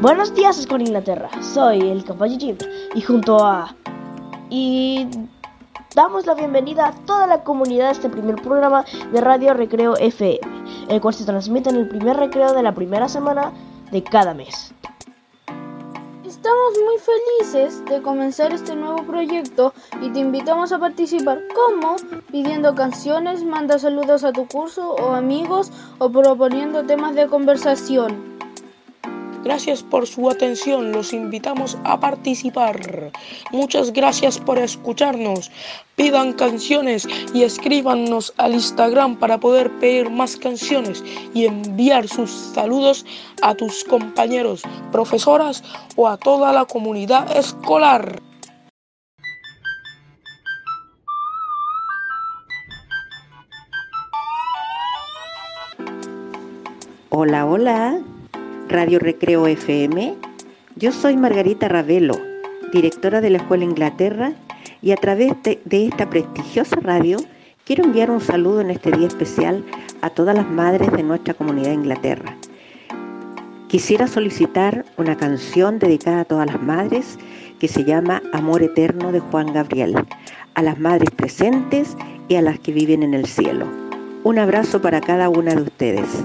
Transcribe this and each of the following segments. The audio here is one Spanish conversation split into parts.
Buenos días, con Inglaterra. Soy el caballo Jim y junto a... Y damos la bienvenida a toda la comunidad de este primer programa de Radio Recreo FM, el cual se transmite en el primer recreo de la primera semana de cada mes. Estamos muy felices de comenzar este nuevo proyecto y te invitamos a participar como pidiendo canciones, manda saludos a tu curso o amigos o proponiendo temas de conversación. Gracias por su atención, los invitamos a participar. Muchas gracias por escucharnos. Pidan canciones y escríbanos al Instagram para poder pedir más canciones y enviar sus saludos a tus compañeros, profesoras o a toda la comunidad escolar. Hola, hola. Radio Recreo FM. Yo soy Margarita Ravelo, directora de la Escuela Inglaterra, y a través de, esta prestigiosa radio quiero enviar un saludo en este día especial a todas las madres de nuestra comunidad de Inglaterra. Quisiera solicitar una canción dedicada a todas las madres que se llama Amor Eterno de Juan Gabriel, a las madres presentes y a las que viven en el cielo. Un abrazo para cada una de ustedes.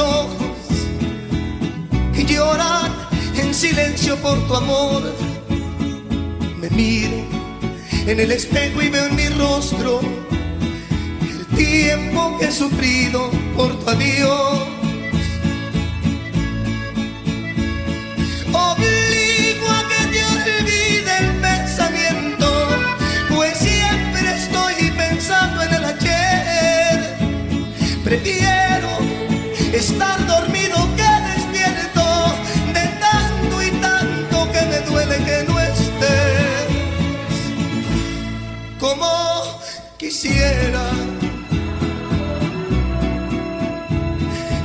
Ojos que lloran en silencio por tu amor. Me miro en el espejo y veo en mi rostro el tiempo que he sufrido por tu adiós. Obligo a que te olvide el pensamiento, pues siempre estoy pensando en el ayer. Prefiero estar dormido que despierto de tanto y tanto que me duele que no estés como quisiera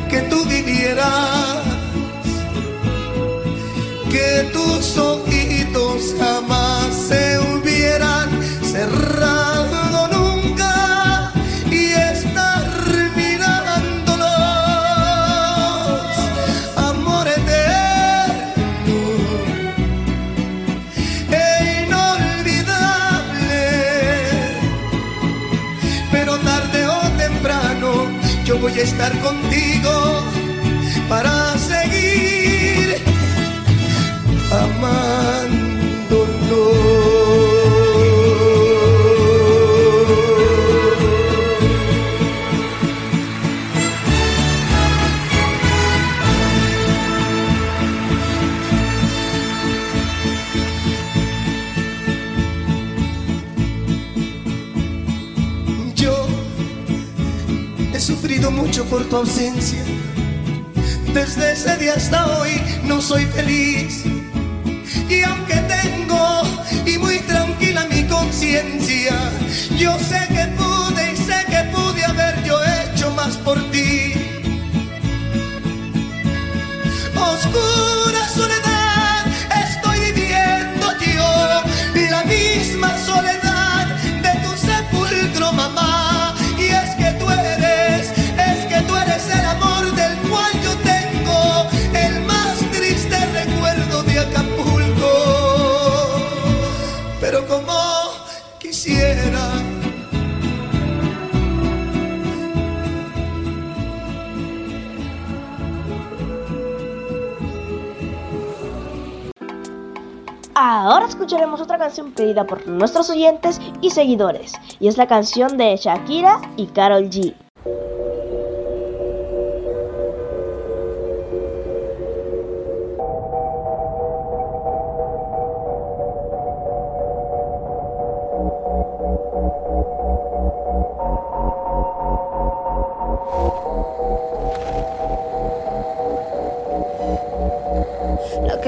que tú vivieras que tus ojitos jamás voy a estar contigo para seguir amándonos. Mucho por tu ausencia. Desde ese día hasta hoy no soy feliz. Y aunque tengo y muy tranquila mi conciencia, yo sé que pude y sé que pude haber yo hecho más por ti. Oscura soledad Ahora escucharemos otra canción pedida por nuestros oyentes y seguidores, y es la canción de Shakira y Carol G.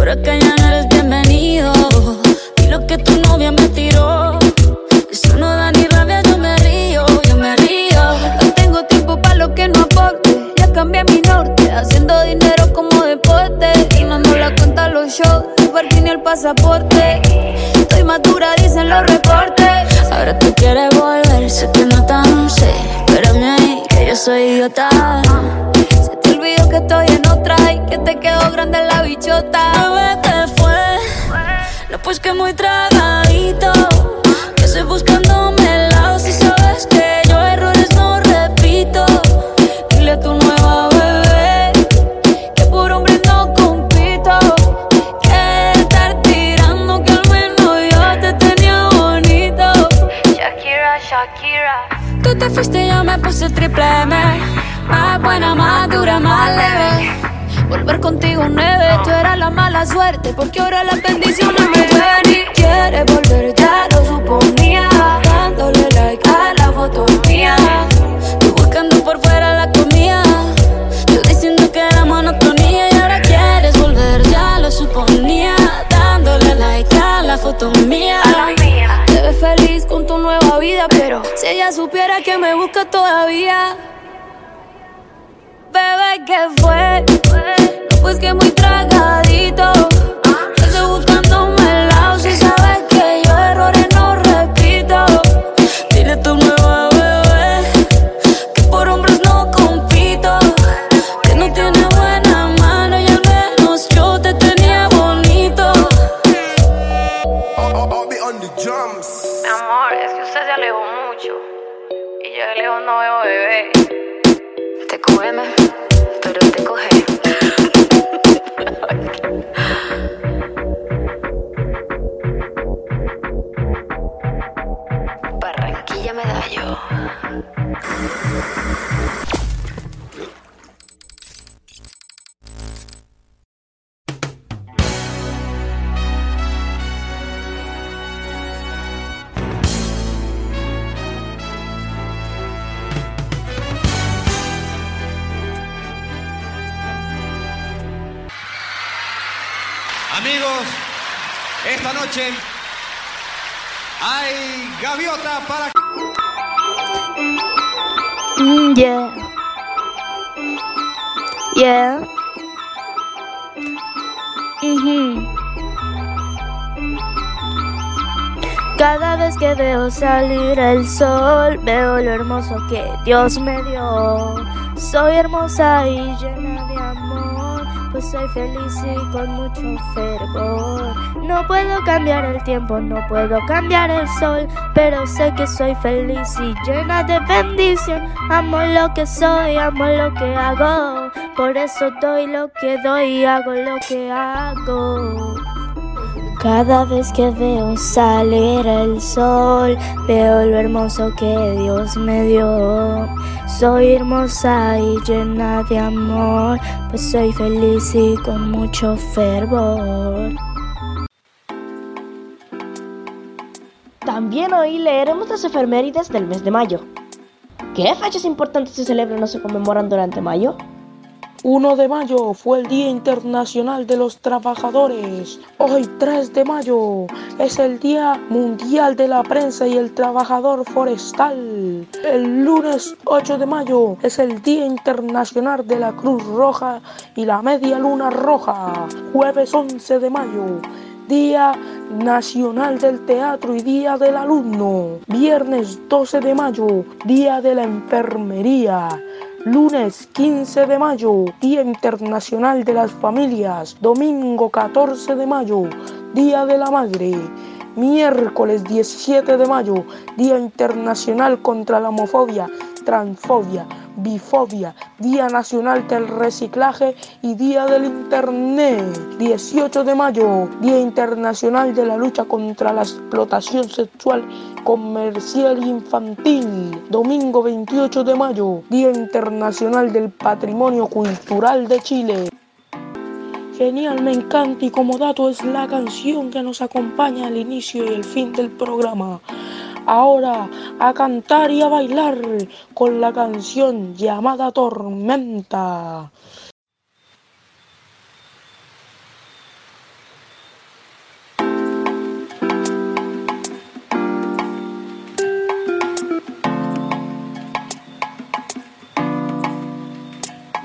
Por acá ya no eres bienvenido. Y lo que tu novia me tiró. Eso no da ni rabia, yo me río, yo me río. No tengo tiempo para lo que no aporte. Ya cambié mi norte, haciendo dinero como deporte. Y no nos la cuenta los shows, parking y el pasaporte. Estoy madura, dicen los reportes. Ahora tú quieres volver, sé que no tan sé. Espérame ahí, que yo soy idiota. Se te olvidó que estoy en otra y que te quedó grande la bichota. Pues que muy tragadito. Que estoy buscándome el lado si sabes que yo errores no repito. Dile a tu nueva bebé que por hombre no compito. Que estar tirando que al menos yo te tenía bonito. Shakira, Shakira. Tú te fuiste y yo me puse triple M. Más buena, más dura, más leve. Volver contigo nueve, tú eras la mala suerte Porque ahora las bendiciones me ven y quieres volver, ya lo suponía Dándole like a la foto mía. Tú buscando por fuera la comida Yo diciendo que era monotonía Y ahora quieres volver, ya lo suponía Dándole like a la foto mía. Te ves feliz con tu nueva vida Pero si ella supiera que me busca todavía Bebé, ¿qué fue? No, pues que muy tragadito. Yo estoy buscándome el lado si sabes que yo errores no repito. Dile a tu nueva bebé que por hombres no compito. Que no tiene buena mano y al menos yo te tenía bonito. Mi amor, es que usted se alejó mucho. Y yo de lejos no veo bebé. Te cógeme, pero te coge. Amigos, esta noche hay gaviota para... Mm, yeah. Yeah. Mhm. Cada vez que veo salir el sol, veo lo hermoso que Dios me dio. Soy hermosa y llena de amor, pues soy feliz y con mucho fervor. No puedo cambiar el tiempo, no puedo cambiar el sol, pero sé que soy feliz y llena de bendición. Amo lo que soy, amo lo que hago, por eso doy lo que doy y hago lo que hago. Cada vez que veo salir el sol, veo lo hermoso que Dios me dio. Soy hermosa y llena de amor, pues soy feliz y con mucho fervor. También hoy leeremos las efemérides del mes de mayo. ¿Qué fechas importantes se celebran o se conmemoran durante mayo? 1 de mayo fue el Día Internacional de los Trabajadores. Hoy 3 de mayo es el Día Mundial de la Prensa y el Trabajador Forestal. El lunes 8 de mayo es el Día Internacional de la Cruz Roja y la Media Luna Roja. Jueves 11 de mayo Día Nacional del Teatro y Día del Alumno. Viernes 12 de mayo, Día de la Enfermería. Lunes 15 de mayo, Día Internacional de las Familias. Domingo 14 de mayo, Día de la Madre. Miércoles 17 de mayo, Día Internacional contra la Homofobia, Transfobia, Bifobia, Día Nacional del Reciclaje y Día del Internet. 18 de mayo, Día Internacional de la Lucha contra la Explotación Sexual Comercial Infantil. Domingo 28 de mayo, Día Internacional del Patrimonio Cultural de Chile. Genial, me encanta y como dato es la canción que nos acompaña al inicio y el fin del programa ahora a cantar y a bailar con la canción llamada Tormenta.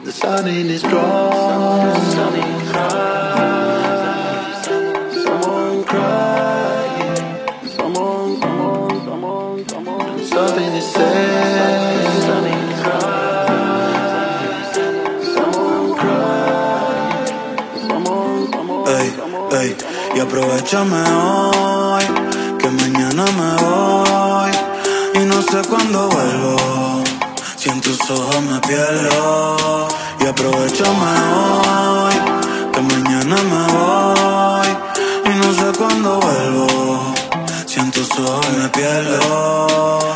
The sun strong. Aprovechame hoy, que mañana me voy. Y no sé cuándo vuelvo, si en tus ojos me pierdo. Y aprovechame hoy, que mañana me voy. Y no sé cuándo vuelvo, si en tus ojos me pierdo.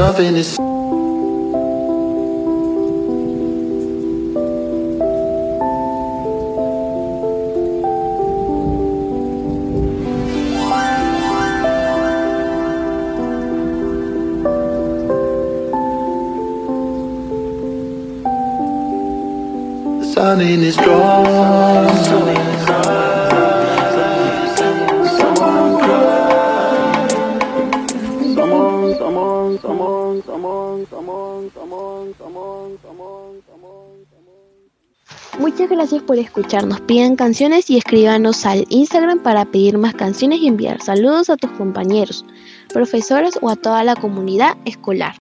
Something is The sun in is strong. Muchas gracias por escucharnos. Pidan canciones y escríbanos al Instagram para pedir más canciones y enviar saludos a tus compañeros, profesores o a toda la comunidad escolar.